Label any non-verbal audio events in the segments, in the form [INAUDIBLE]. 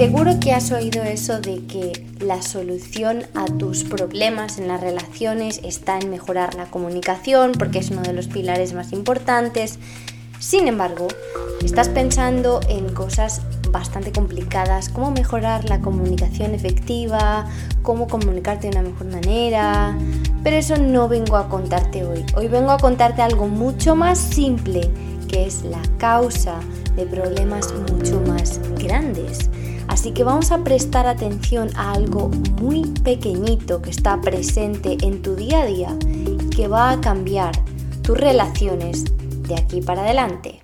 Seguro que has oído eso de que la solución a tus problemas en las relaciones está en mejorar la comunicación porque es uno de los pilares más importantes. Sin embargo, estás pensando en cosas bastante complicadas, cómo mejorar la comunicación efectiva, cómo comunicarte de una mejor manera, pero eso no vengo a contarte hoy. Hoy vengo a contarte algo mucho más simple, que es la causa de problemas mucho más grandes. Así que vamos a prestar atención a algo muy pequeñito que está presente en tu día a día y que va a cambiar tus relaciones de aquí para adelante.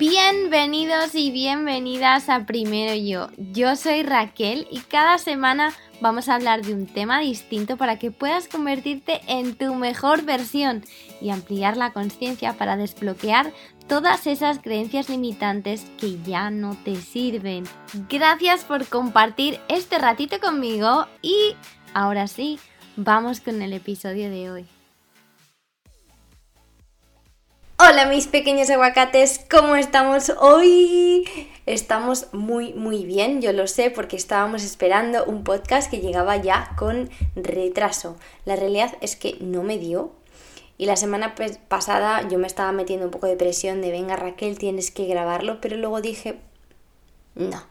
Bienvenidos y bienvenidas a Primero Yo. Yo soy Raquel y cada semana vamos a hablar de un tema distinto para que puedas convertirte en tu mejor versión y ampliar la conciencia para desbloquear todas esas creencias limitantes que ya no te sirven. Gracias por compartir este ratito conmigo y ahora sí, vamos con el episodio de hoy. Hola mis pequeños aguacates, ¿cómo estamos hoy? Estamos muy muy bien, yo lo sé porque estábamos esperando un podcast que llegaba ya con retraso. La realidad es que no me dio y la semana pasada yo me estaba metiendo un poco de presión de venga Raquel, tienes que grabarlo, pero luego dije, no,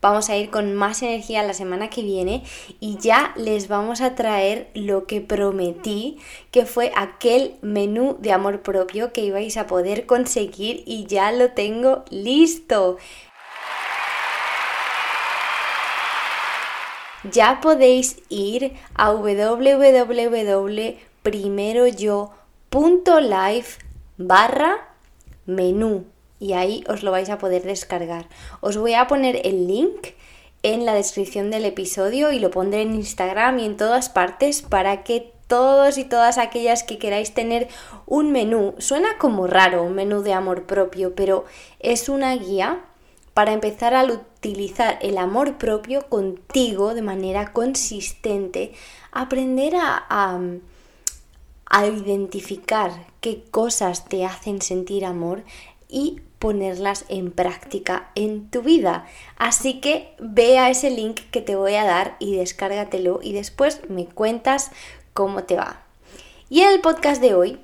vamos a ir con más energía la semana que viene y ya les vamos a traer lo que prometí, que fue aquel menú de amor propio que ibais a poder conseguir y ya lo tengo listo. Ya podéis ir a www.primeroyo.live barra menú y ahí os lo vais a poder descargar. Os voy a poner el link en la descripción del episodio y lo pondré en Instagram y en todas partes para que todos y todas aquellas que queráis tener un menú, suena como raro, un menú de amor propio, pero es una guía para empezar a utilizar el amor propio contigo de manera consistente, aprender a, a, a identificar qué cosas te hacen sentir amor y ponerlas en práctica en tu vida. Así que ve a ese link que te voy a dar y descárgatelo y después me cuentas cómo te va. Y en el podcast de hoy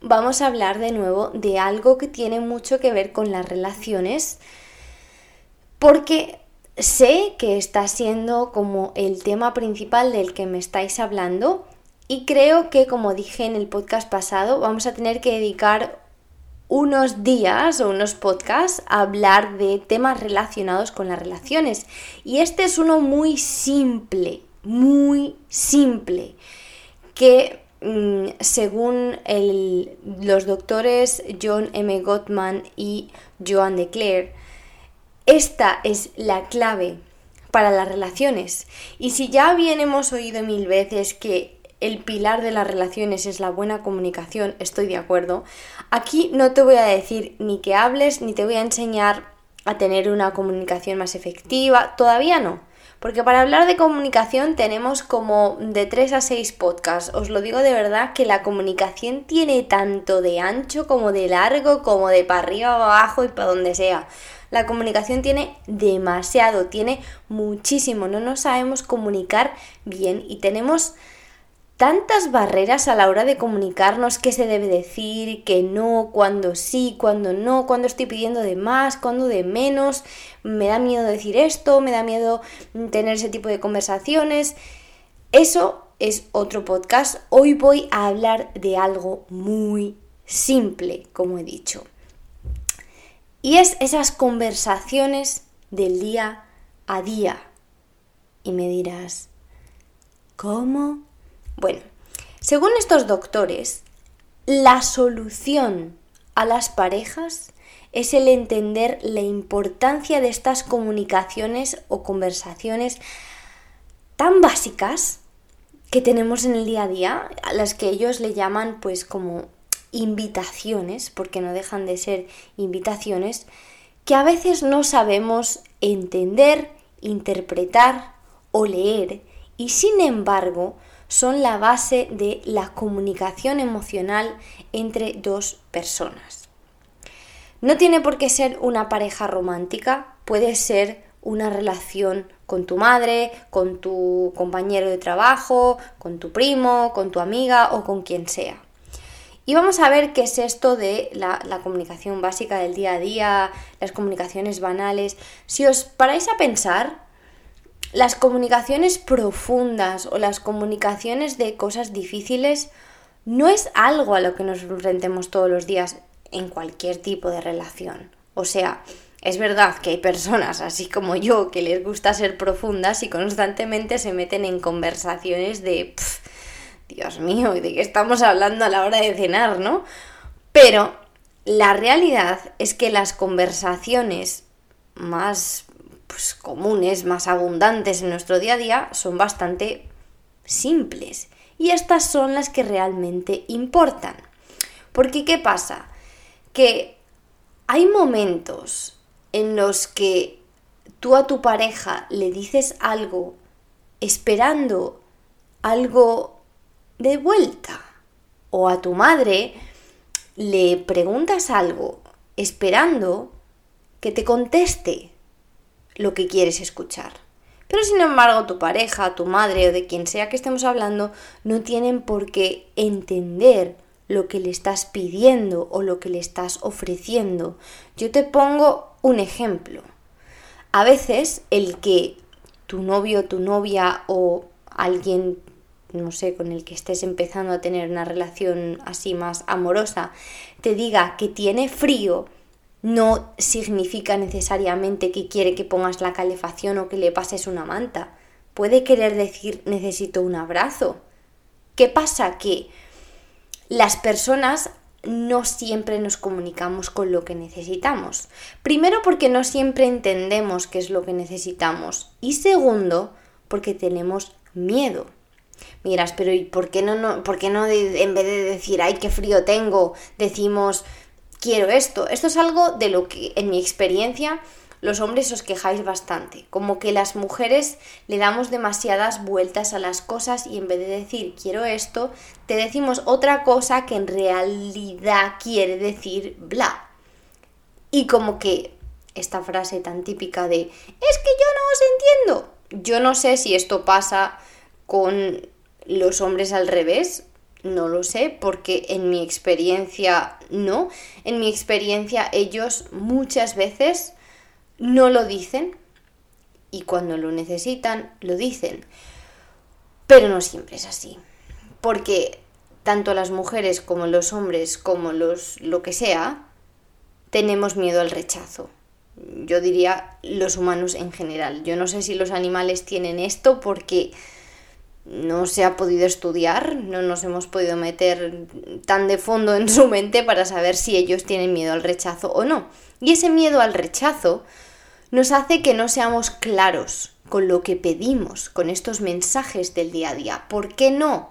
vamos a hablar de nuevo de algo que tiene mucho que ver con las relaciones porque sé que está siendo como el tema principal del que me estáis hablando y creo que como dije en el podcast pasado vamos a tener que dedicar unos días o unos podcasts a hablar de temas relacionados con las relaciones. Y este es uno muy simple, muy simple, que mm, según los doctores John M. Gottman y Joan de Clare, esta es la clave para las relaciones. Y si ya bien hemos oído mil veces que el pilar de las relaciones es la buena comunicación, estoy de acuerdo. Aquí no te voy a decir ni que hables, ni te voy a enseñar a tener una comunicación más efectiva, todavía no. Porque para hablar de comunicación tenemos como de 3 a 6 podcasts. Os lo digo de verdad que la comunicación tiene tanto de ancho como de largo, como de para arriba, abajo y para donde sea. La comunicación tiene demasiado, tiene muchísimo. No nos sabemos comunicar bien y tenemos tantas barreras a la hora de comunicarnos qué se debe decir, qué no, cuándo sí, cuándo no, cuándo estoy pidiendo de más, cuándo de menos, me da miedo decir esto, me da miedo tener ese tipo de conversaciones. Eso es otro podcast. Hoy voy a hablar de algo muy simple, como he dicho. Y es esas conversaciones del día a día. Y me dirás, ¿cómo? Bueno, según estos doctores, la solución a las parejas es el entender la importancia de estas comunicaciones o conversaciones tan básicas que tenemos en el día a día, a las que ellos le llaman pues como invitaciones, porque no dejan de ser invitaciones, que a veces no sabemos entender, interpretar o leer. Y sin embargo son la base de la comunicación emocional entre dos personas. No tiene por qué ser una pareja romántica, puede ser una relación con tu madre, con tu compañero de trabajo, con tu primo, con tu amiga o con quien sea. Y vamos a ver qué es esto de la, comunicación básica del día a día, las comunicaciones banales. Si os paráis a pensar, las comunicaciones profundas o las comunicaciones de cosas difíciles no es algo a lo que nos enfrentemos todos los días en cualquier tipo de relación. O sea, es verdad que hay personas así como yo que les gusta ser profundas y constantemente se meten en conversaciones de... Dios mío, ¿de qué estamos hablando a la hora de cenar, no? Pero la realidad es que las conversaciones más pues, comunes, más abundantes en nuestro día a día son bastante simples. Y estas son las que realmente importan. Porque ¿qué pasa? Que hay momentos en los que tú a tu pareja le dices algo esperando algo de vuelta. O a tu madre le preguntas algo esperando que te conteste lo que quieres escuchar. Pero sin embargo tu pareja, tu madre o de quien sea que estemos hablando no tienen por qué entender lo que le estás pidiendo o lo que le estás ofreciendo. Yo te pongo un ejemplo. A veces el que tu novio, tu novia o alguien no sé, con el que estés empezando a tener una relación así más amorosa, te diga que tiene frío, no significa necesariamente que quiere que pongas la calefacción o que le pases una manta. Puede querer decir necesito un abrazo. ¿Qué pasa? Que las personas no siempre nos comunicamos con lo que necesitamos. Primero porque no siempre entendemos qué es lo que necesitamos. Y segundo porque tenemos miedo. Miras, pero ¿y por qué no, no, por qué no en vez de decir, ay, qué frío tengo, decimos, quiero esto? Esto es algo de lo que, en mi experiencia, los hombres os quejáis bastante, como que las mujeres le damos demasiadas vueltas a las cosas y en vez de decir quiero esto, te decimos otra cosa que en realidad quiere decir bla. Y como que esta frase tan típica de es que yo no os entiendo. Yo no sé si esto pasa con los hombres al revés, no lo sé, porque en mi experiencia no. En mi experiencia ellos muchas veces no lo dicen y cuando lo necesitan lo dicen. Pero no siempre es así. Porque tanto las mujeres como los hombres, como los lo que sea, tenemos miedo al rechazo. Yo diría los humanos en general. Yo no sé si los animales tienen esto porque no se ha podido estudiar, no nos hemos podido meter tan de fondo en su mente para saber si ellos tienen miedo al rechazo o no. Y ese miedo al rechazo nos hace que no seamos claros con lo que pedimos, con estos mensajes del día a día. ¿Por qué no?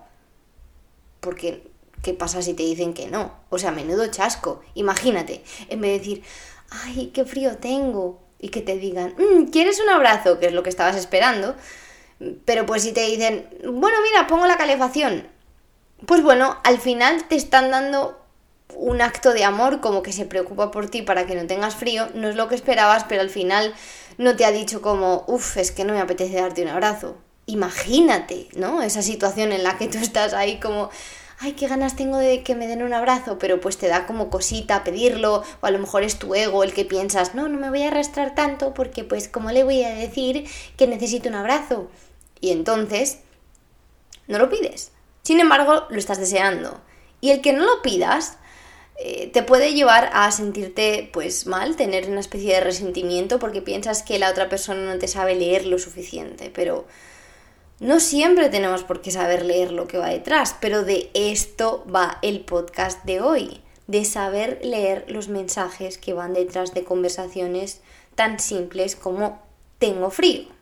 Porque, ¿qué pasa si te dicen que no? O sea, menudo chasco. Imagínate, en vez de decir, ay, qué frío tengo, y que te digan, mm, ¿quieres un abrazo? Que es lo que estabas esperando pero pues si te dicen, bueno, mira, pongo la calefacción. Pues bueno, al final te están dando un acto de amor como que se preocupa por ti para que no tengas frío. No es lo que esperabas, pero al final no te ha dicho como, uff, es que no me apetece darte un abrazo. Imagínate, ¿no? Esa situación en la que tú estás ahí como, ay, qué ganas tengo de que me den un abrazo, pero pues te da como cosita pedirlo, o a lo mejor es tu ego el que piensas, no, no me voy a arrastrar tanto porque pues como le voy a decir que necesito un abrazo. Y entonces, no lo pides. Sin embargo, lo estás deseando. Y el que no lo pidas eh, te puede llevar a sentirte pues mal, tener una especie de resentimiento porque piensas que la otra persona no te sabe leer lo suficiente. Pero no siempre tenemos por qué saber leer lo que va detrás, pero de esto va el podcast de hoy, de saber leer los mensajes que van detrás de conversaciones tan simples como tengo frío.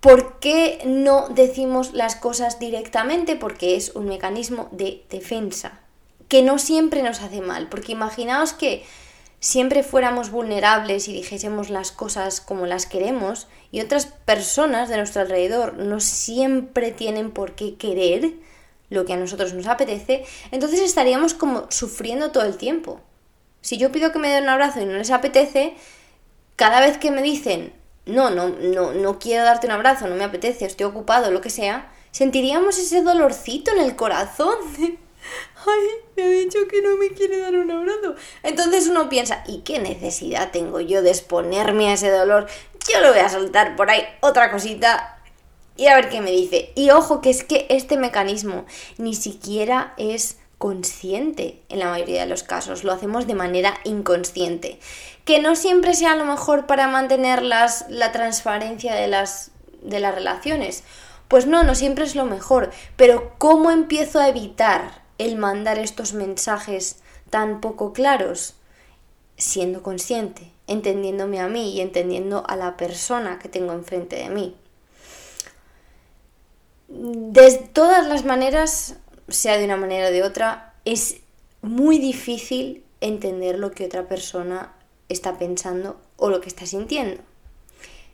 ¿Por qué no decimos las cosas directamente? Porque es un mecanismo de defensa, que no siempre nos hace mal, porque imaginaos que siempre fuéramos vulnerables y dijésemos las cosas como las queremos y otras personas de nuestro alrededor no siempre tienen por qué querer lo que a nosotros nos apetece, entonces estaríamos como sufriendo todo el tiempo. Si yo pido que me den un abrazo y no les apetece, cada vez que me dicen, no, no, no, no quiero darte un abrazo, no me apetece, estoy ocupado, lo que sea, sentiríamos ese dolorcito en el corazón. [LAUGHS] Ay, me ha dicho que no me quiere dar un abrazo. Entonces uno piensa, ¿y qué necesidad tengo yo de exponerme a ese dolor? Yo lo voy a soltar por ahí otra cosita y a ver qué me dice. Y ojo, que es que este mecanismo ni siquiera es consciente en la mayoría de los casos, lo hacemos de manera inconsciente. Que no siempre sea lo mejor para mantener las, la transparencia de las, de las relaciones. Pues no, no siempre es lo mejor. Pero ¿cómo empiezo a evitar el mandar estos mensajes tan poco claros? Siendo consciente, entendiéndome a mí y entendiendo a la persona que tengo enfrente de mí. De todas las maneras, sea de una manera o de otra, es muy difícil entender lo que otra persona está pensando o lo que está sintiendo.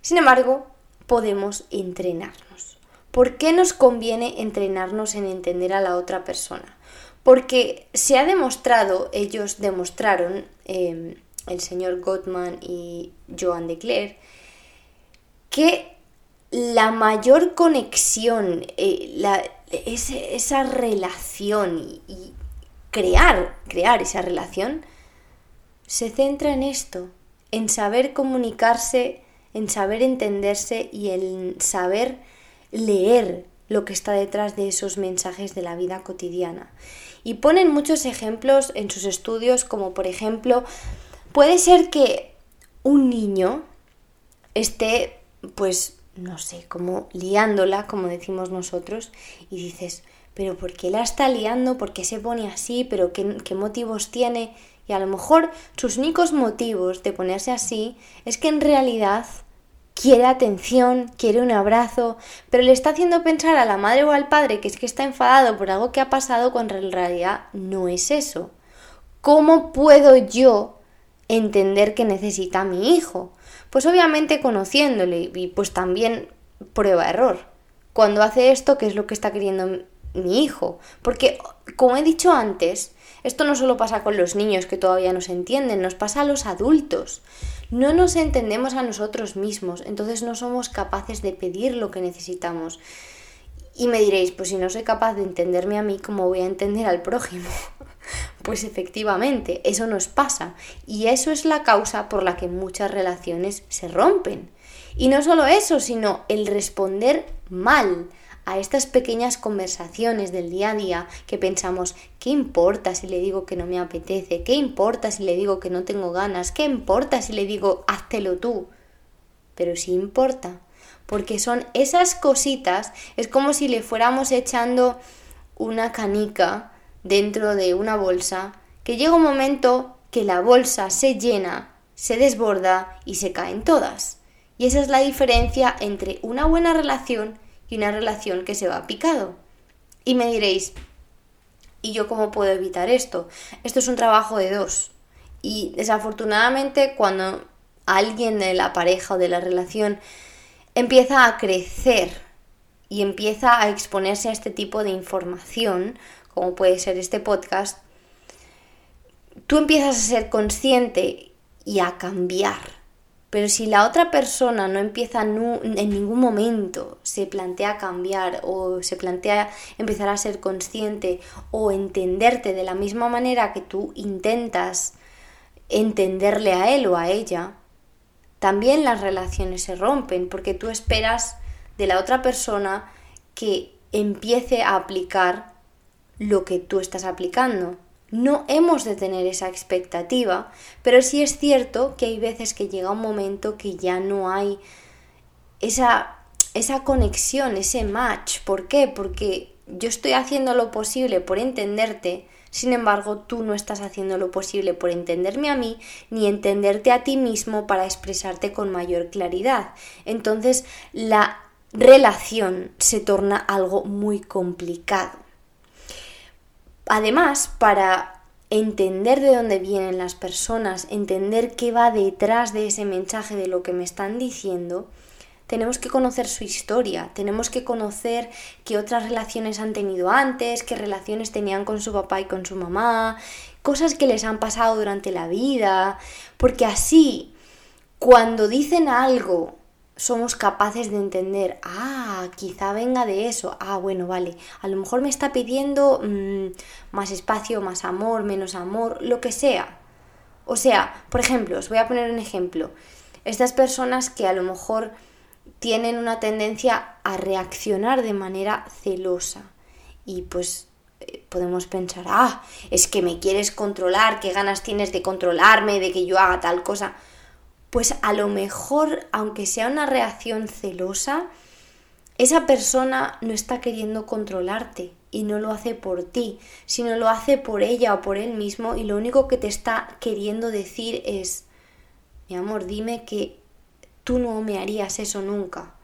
Sin embargo, podemos entrenarnos. ¿Por qué nos conviene entrenarnos en entender a la otra persona? Porque se ha demostrado, ellos demostraron, em, el señor Gottman y Joan de Cler, que la mayor conexión, eh, esa relación y, crear, crear esa relación, se centra en esto, en saber comunicarse, en saber entenderse y en saber leer lo que está detrás de esos mensajes de la vida cotidiana. Y ponen muchos ejemplos en sus estudios, como por ejemplo, puede ser que un niño esté pues no sé, como liándola, como decimos nosotros, y dices, pero ¿por qué la está liando? ¿Por qué se pone así? ¿Pero qué, qué motivos tiene? Y a lo mejor sus únicos motivos de ponerse así es que en realidad quiere atención, quiere un abrazo, pero le está haciendo pensar a la madre o al padre que es que está enfadado por algo que ha pasado cuando en realidad no es eso. ¿Cómo puedo yo entender que necesita a mi hijo? Pues obviamente conociéndole y pues también prueba-error. Cuando hace esto, ¿qué es lo que está queriendo mi hijo? Porque, como he dicho antes, esto no solo pasa con los niños que todavía no se entienden, nos pasa a los adultos. No nos entendemos a nosotros mismos, entonces no somos capaces de pedir lo que necesitamos. Y me diréis, pues si no soy capaz de entenderme a mí, ¿cómo voy a entender al prójimo? [LAUGHS] pues efectivamente, eso nos pasa. Y eso es la causa por la que muchas relaciones se rompen. Y no solo eso, sino el responder mal a estas pequeñas conversaciones del día a día que pensamos, ¿qué importa si le digo que no me apetece? ¿Qué importa si le digo que no tengo ganas? ¿Qué importa si le digo, háztelo tú? Pero sí importa, porque son esas cositas, es como si le fuéramos echando una canica dentro de una bolsa, que llega un momento que la bolsa se llena, se desborda y se caen todas. Y esa es la diferencia entre una buena relación y una relación que se va picado. Y me diréis, ¿y yo cómo puedo evitar esto? Esto es un trabajo de dos. Y desafortunadamente cuando alguien de la pareja o de la relación empieza a crecer y empieza a exponerse a este tipo de información, como puede ser este podcast, tú empiezas a ser consciente y a cambiar. Pero si la otra persona no empieza en ningún momento, se plantea cambiar o se plantea empezar a ser consciente o entenderte de la misma manera que tú intentas entenderle a él o a ella, también las relaciones se rompen porque tú esperas de la otra persona que empiece a aplicar lo que tú estás aplicando. No hemos de tener esa expectativa, pero sí es cierto que hay veces que llega un momento que ya no hay esa, esa conexión, ese match. ¿Por qué? Porque yo estoy haciendo lo posible por entenderte, sin embargo, tú no estás haciendo lo posible por entenderme a mí ni entenderte a ti mismo para expresarte con mayor claridad. Entonces, la relación se torna algo muy complicado. Además, para entender de dónde vienen las personas, entender qué va detrás de ese mensaje de lo que me están diciendo, tenemos que conocer su historia, tenemos que conocer qué otras relaciones han tenido antes, qué relaciones tenían con su papá y con su mamá, cosas que les han pasado durante la vida, porque así, cuando dicen algo, somos capaces de entender, ah, quizá venga de eso, ah, bueno, vale, a lo mejor me está pidiendo mm, más espacio, más amor, menos amor, lo que sea. O sea, por ejemplo, os voy a poner un ejemplo. Estas personas que a lo mejor tienen una tendencia a reaccionar de manera celosa. Y pues eh, podemos pensar, ah, es que me quieres controlar, qué ganas tienes de controlarme, de que yo haga tal cosa. Pues a lo mejor, aunque sea una reacción celosa, esa persona no está queriendo controlarte y no lo hace por ti, sino lo hace por ella o por él mismo y lo único que te está queriendo decir es, mi amor, dime que tú no me harías eso nunca.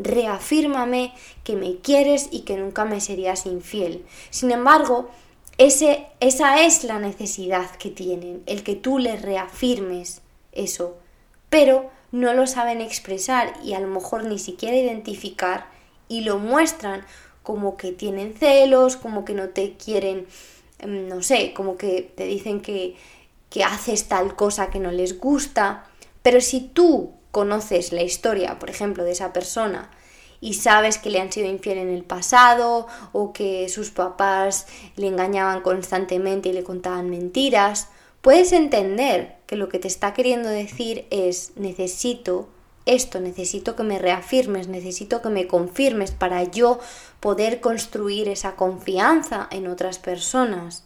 Reafírmame que me quieres y que nunca me serías infiel. Sin embargo, ese, esa es la necesidad que tienen, el que tú les reafirmes eso. Pero no lo saben expresar y a lo mejor ni siquiera identificar y lo muestran como que tienen celos, como que no te quieren, em, no sé, como que te dicen que, que haces tal cosa que no les gusta. Pero si tú conoces la historia, por ejemplo, de esa persona y sabes que le han sido infiel en el pasado o que sus papás le engañaban constantemente y le contaban mentiras, puedes entender que lo que te está queriendo decir es necesito esto, necesito que me reafirmes, necesito que me confirmes para yo poder construir esa confianza en otras personas.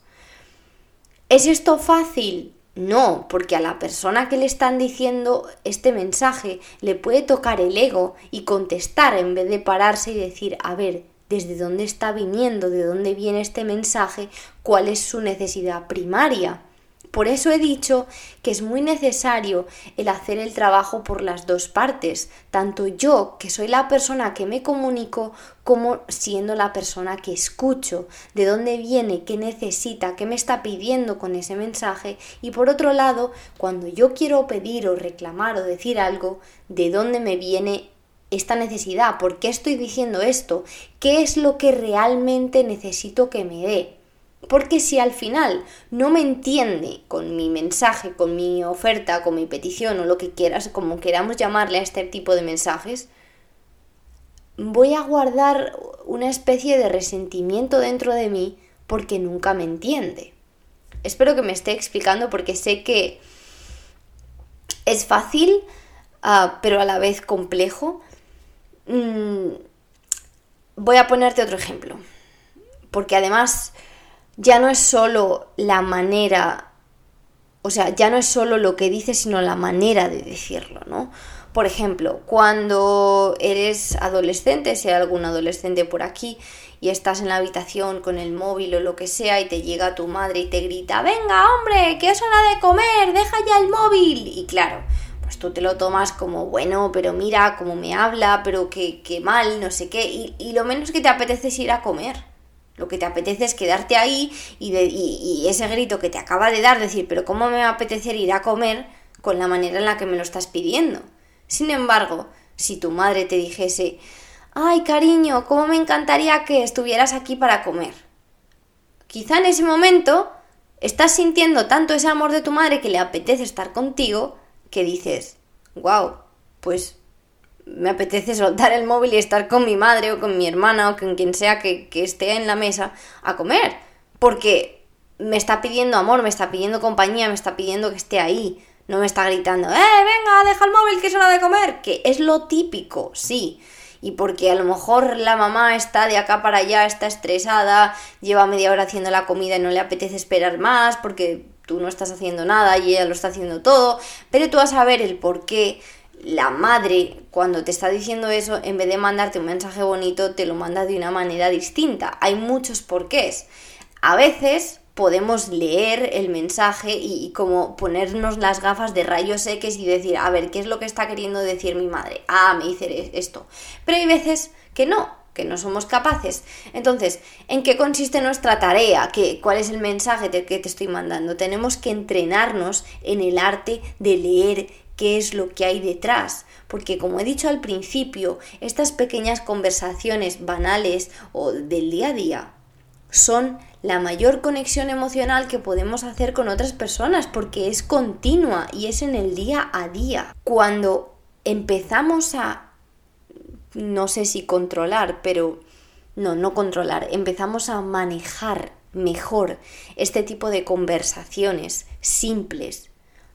¿Es esto fácil? No, porque a la persona que le están diciendo este mensaje le puede tocar el ego y contestar en vez de pararse y decir, a ver, ¿desde dónde está viniendo? ¿De dónde viene este mensaje? ¿Cuál es su necesidad primaria? Por eso he dicho que es muy necesario el hacer el trabajo por las dos partes, tanto yo, que soy la persona que me comunico, como siendo la persona que escucho, de dónde viene, qué necesita, qué me está pidiendo con ese mensaje, y por otro lado, cuando yo quiero pedir o reclamar o decir algo, de dónde me viene esta necesidad, por qué estoy diciendo esto, qué es lo que realmente necesito que me dé. Porque si al final no me entiende con mi mensaje, con mi oferta, con mi petición o lo que quieras, como queramos llamarle a este tipo de mensajes, voy a guardar una especie de resentimiento dentro de mí porque nunca me entiende. Espero que me esté explicando porque sé que es fácil, ah, pero a la vez complejo. Mm, voy a ponerte otro ejemplo, porque además ya no es solo la manera, o sea, ya no es solo lo que dices, sino la manera de decirlo, ¿no? Por ejemplo, cuando eres adolescente, sea algún adolescente por aquí, y estás en la habitación con el móvil o lo que sea, y te llega tu madre y te grita, venga, hombre, que es hora de comer, deja ya el móvil. Y claro, pues tú te lo tomas como, bueno, pero mira cómo me habla, pero qué, mal, no sé qué, y, y lo menos que te apetece es ir a comer. Lo que te apetece es quedarte ahí y, ese grito que te acaba de dar, decir, pero ¿cómo me va a apetecer ir a comer con la manera en la que me lo estás pidiendo? Sin embargo, si tu madre te dijese, ay cariño, ¿cómo me encantaría que estuvieras aquí para comer? Quizá en ese momento estás sintiendo tanto ese amor de tu madre que le apetece estar contigo que dices, wow, pues me apetece soltar el móvil y estar con mi madre o con mi hermana o con quien sea que, esté en la mesa a comer. Porque me está pidiendo amor, me está pidiendo compañía, me está pidiendo que esté ahí. No me está gritando, ¡eh, venga, deja el móvil que es hora de comer! Que es lo típico, sí. Y porque a lo mejor la mamá está de acá para allá, está estresada, lleva media hora haciendo la comida y no le apetece esperar más porque tú no estás haciendo nada y ella lo está haciendo todo. Pero tú vas a ver el por qué la madre cuando te está diciendo eso, en vez de mandarte un mensaje bonito, te lo manda de una manera distinta. Hay muchos porqués. A veces podemos leer el mensaje y, como ponernos las gafas de rayos X y decir, a ver, ¿qué es lo que está queriendo decir mi madre? Ah, me dice esto. Pero hay veces que no, que no somos capaces. Entonces, ¿en qué consiste nuestra tarea? ¿Qué, ¿Cuál es el mensaje que te estoy mandando? Tenemos que entrenarnos en el arte de leer qué es lo que hay detrás, porque como he dicho al principio, estas pequeñas conversaciones banales o del día a día son la mayor conexión emocional que podemos hacer con otras personas porque es continua y es en el día a día. Cuando empezamos a, no sé si controlar, pero no, no controlar, empezamos a manejar mejor este tipo de conversaciones simples,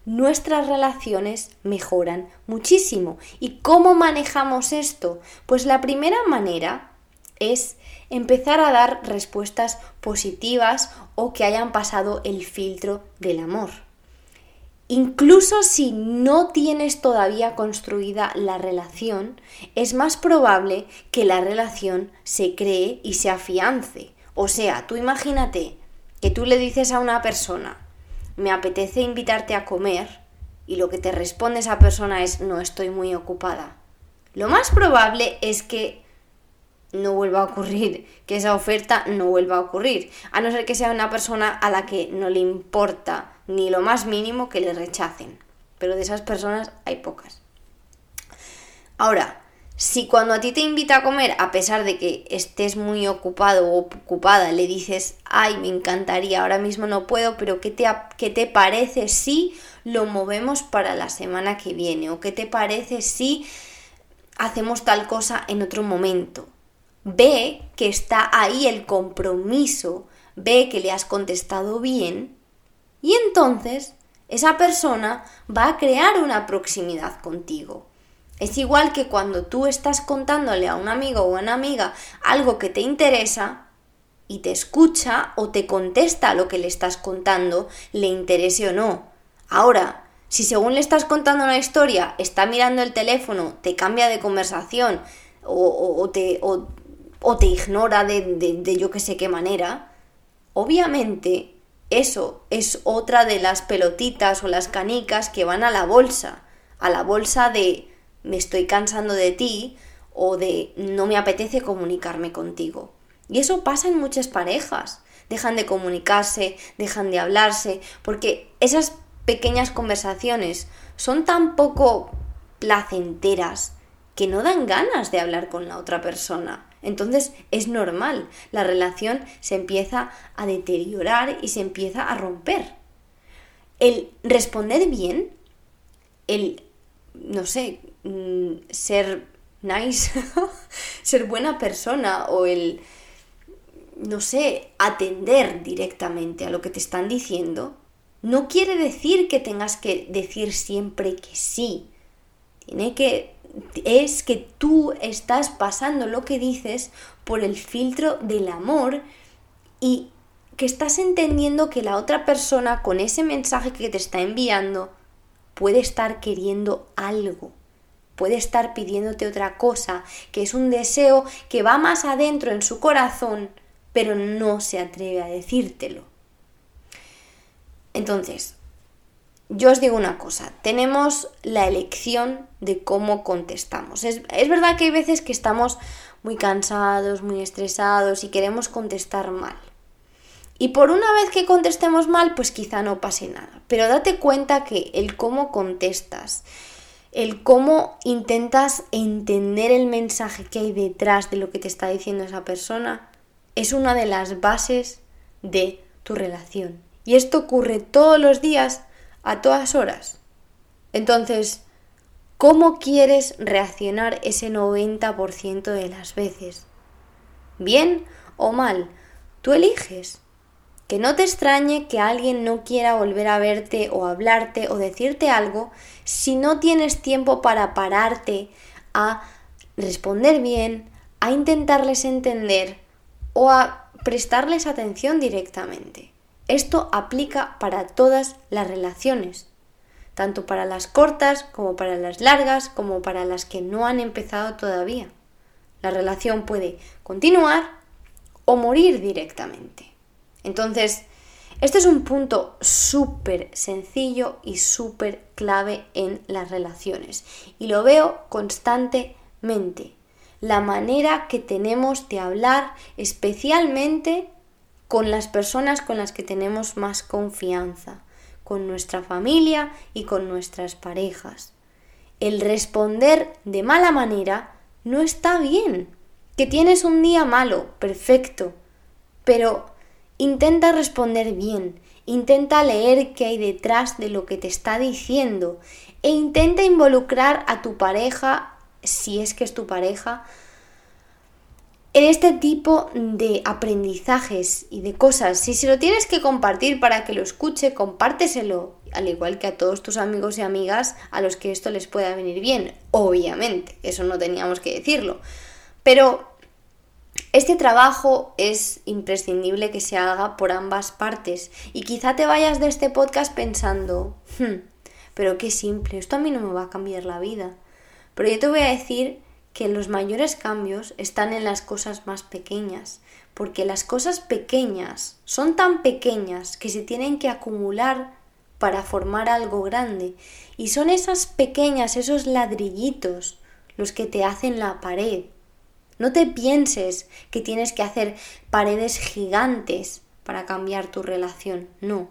nuestras relaciones mejoran muchísimo. ¿Y cómo manejamos esto? Pues la primera manera es empezar a dar respuestas positivas o que hayan pasado el filtro del amor. Incluso si no tienes todavía construida la relación, es más probable que la relación se cree y se afiance. O sea, tú imagínate que tú le dices a una persona, me apetece invitarte a comer, y lo que te responde esa persona es no estoy muy ocupada. Lo más probable es que no vuelva a ocurrir, que esa oferta no vuelva a ocurrir, a no ser que sea una persona a la que no le importa ni lo más mínimo que le rechacen. Pero de esas personas hay pocas. Ahora, si cuando a ti te invita a comer, a pesar de que estés muy ocupado o ocupada, le dices, ay, me encantaría, ahora mismo no puedo, pero ¿qué te, qué te parece si lo movemos para la semana que viene? ¿O qué te parece si hacemos tal cosa en otro momento? Ve que está ahí el compromiso, ve que le has contestado bien y entonces esa persona va a crear una proximidad contigo es igual que cuando tú estás contándole a un amigo o una amiga algo que te interesa y te escucha o te contesta lo que le estás contando, le interese o no. Ahora, si según le estás contando una historia, está mirando el teléfono, te cambia de conversación o, te, o te, ignora de, de yo que sé qué manera, obviamente eso es otra de las pelotitas o las canicas que van a la bolsa, a la bolsa de me estoy cansando de ti o de no me apetece comunicarme contigo. Y eso pasa en muchas parejas. Dejan de comunicarse, dejan de hablarse, porque esas pequeñas conversaciones son tan poco placenteras que no dan ganas de hablar con la otra persona. Entonces es normal, la relación se empieza a deteriorar y se empieza a romper. El responder bien, el, no sé, Mm, ser nice, [LAUGHS] ser buena persona o el, no sé, atender directamente a lo que te están diciendo, no quiere decir que tengas que decir siempre que sí. Tiene que es que tú estás pasando lo que dices por el filtro del amor y que estás entendiendo que la otra persona con ese mensaje que te está enviando puede estar queriendo algo puede estar pidiéndote otra cosa, que es un deseo que va más adentro en su corazón, pero no se atreve a decírtelo. Entonces, yo os digo una cosa, tenemos la elección de cómo contestamos. Es, es, verdad que hay veces que estamos muy cansados, muy estresados y queremos contestar mal. Y por una vez que contestemos mal, pues quizá no pase nada. Pero date cuenta que el cómo contestas, el cómo intentas entender el mensaje que hay detrás de lo que te está diciendo esa persona es una de las bases de tu relación. Y esto ocurre todos los días, a todas horas. Entonces, ¿cómo quieres reaccionar ese 90% de las veces? ¿Bien o mal? Tú eliges. Que no te extrañe que alguien no quiera volver a verte o hablarte o decirte algo si no tienes tiempo para pararte a responder bien, a intentarles entender o a prestarles atención directamente. Esto aplica para todas las relaciones, tanto para las cortas como para las largas, como para las que no han empezado todavía. La relación puede continuar o morir directamente. Entonces, este es un punto súper sencillo y súper clave en las relaciones y lo veo constantemente. La manera que tenemos de hablar especialmente con las personas con las que tenemos más confianza, con nuestra familia y con nuestras parejas. El responder de mala manera no está bien. Que tienes un día malo, perfecto. Pero intenta responder bien, intenta leer qué hay detrás de lo que te está diciendo e intenta involucrar a tu pareja, si es que es tu pareja, en este tipo de aprendizajes y de cosas. Si se lo tienes que compartir para que lo escuche, compárteselo, al igual que a todos tus amigos y amigas a los que esto les pueda venir bien. Obviamente, eso no teníamos que decirlo. Pero este trabajo es imprescindible que se haga por ambas partes. Y quizá te vayas de este podcast pensando, hmm, pero qué simple, esto a mí no me va a cambiar la vida. Pero yo te voy a decir que los mayores cambios están en las cosas más pequeñas, porque las cosas pequeñas son tan pequeñas que se tienen que acumular para formar algo grande, y son esas pequeñas, esos ladrillitos, los que te hacen la pared. No te pienses que tienes que hacer paredes gigantes para cambiar tu relación, no,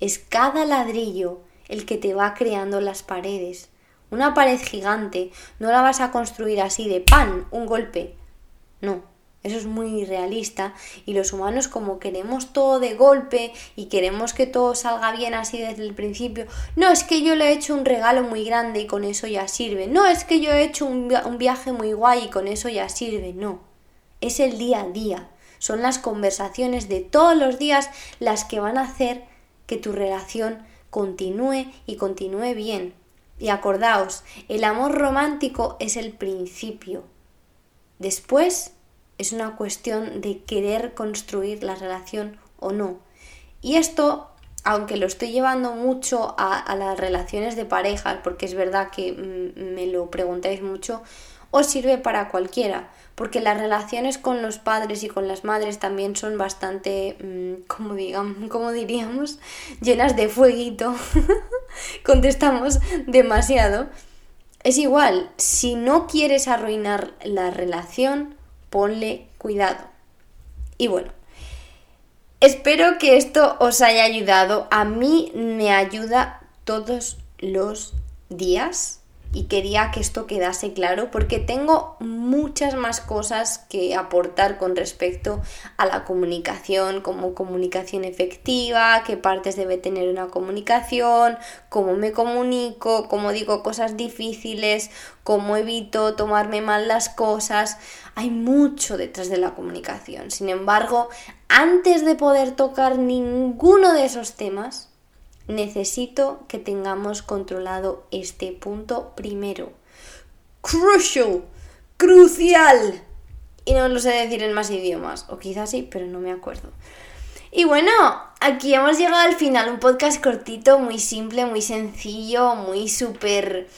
es cada ladrillo el que te va creando las paredes. Una pared gigante no la vas a construir así de pan, un golpe. No, eso es muy realista y los humanos como queremos todo de golpe y queremos que todo salga bien así desde el principio, no es que yo le he hecho un regalo muy grande y con eso ya sirve, no es que yo he hecho un, un viaje muy guay y con eso ya sirve, no, es el día a día, son las conversaciones de todos los días las que van a hacer que tu relación continúe y continúe bien. Y acordaos, el amor romántico es el principio. Después es una cuestión de querer construir la relación o no. Y esto, aunque lo estoy llevando mucho a, las relaciones de parejas, porque es verdad que mm, me lo preguntáis mucho, os sirve para cualquiera, porque las relaciones con los padres y con las madres también son bastante, mm, como digamos, [LAUGHS] como diríamos, llenas de fueguito. [LAUGHS] Contestamos demasiado. Es igual, si no quieres arruinar la relación, ponle cuidado. Y bueno, espero que esto os haya ayudado. A mí me ayuda todos los días y quería que esto quedase claro porque tengo muchas más cosas que aportar con respecto a la comunicación, como comunicación efectiva, qué partes debe tener una comunicación, cómo me comunico, cómo digo cosas difíciles, cómo evito tomarme mal las cosas. Hay mucho detrás de la comunicación. Sin embargo, antes de poder tocar ninguno de esos temas, necesito que tengamos controlado este punto primero. Crucial, crucial. Y no lo sé decir en más idiomas, o quizás sí, pero no me acuerdo. Y bueno, aquí hemos llegado al final, un podcast cortito, muy simple, muy sencillo, muy súper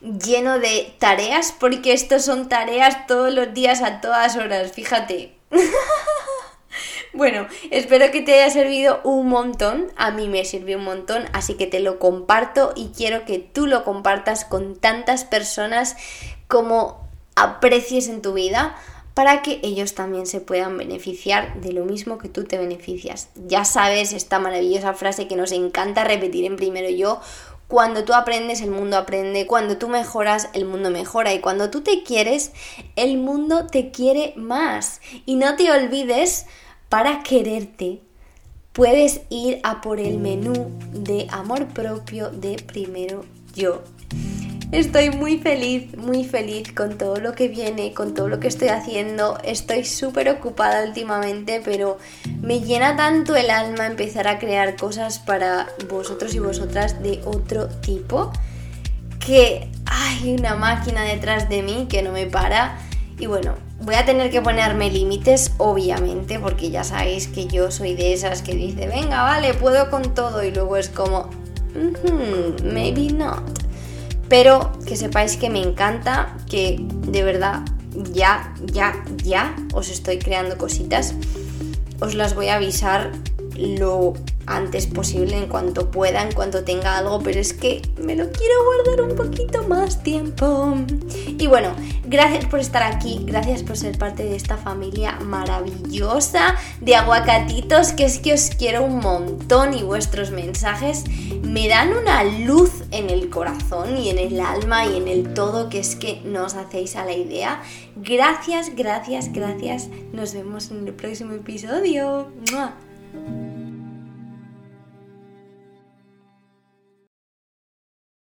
lleno de tareas, porque estos son tareas todos los días a todas horas, fíjate. [LAUGHS] Bueno, espero que te haya servido un montón. A mí me sirvió un montón, así que te lo comparto y quiero que tú lo compartas con tantas personas como aprecies en tu vida para que ellos también se puedan beneficiar de lo mismo que tú te beneficias. Ya sabes esta maravillosa frase que nos encanta repetir en primero yo, cuando tú aprendes, el mundo aprende. Cuando tú mejoras, el mundo mejora. Y cuando tú te quieres, el mundo te quiere más. Y no te olvides para quererte, puedes ir a por el menú de amor propio de primero yo. Estoy muy feliz, muy feliz con todo lo que viene, con todo lo que estoy haciendo. Estoy súper ocupada últimamente, pero me llena tanto el alma empezar a crear cosas para vosotros y vosotras de otro tipo que hay una máquina detrás de mí que no me para. Y bueno, Voy a tener que ponerme límites, obviamente, porque ya sabéis que yo soy de esas que dice, venga, vale, puedo con todo, y luego es como, maybe not. Pero que sepáis que me encanta, que de verdad ya, ya, ya os estoy creando cositas. Os las voy a avisar lo antes posible, en cuanto pueda, en cuanto tenga algo, pero es que me lo quiero guardar un poquito más tiempo. Y bueno, gracias por estar aquí, gracias por ser parte de esta familia maravillosa de aguacatitos, que es que os quiero un montón y vuestros mensajes me dan una luz en el corazón y en el alma y en el todo, que es que no os hacéis a la idea. Gracias, gracias, gracias. Nos vemos en el próximo episodio. Thank you.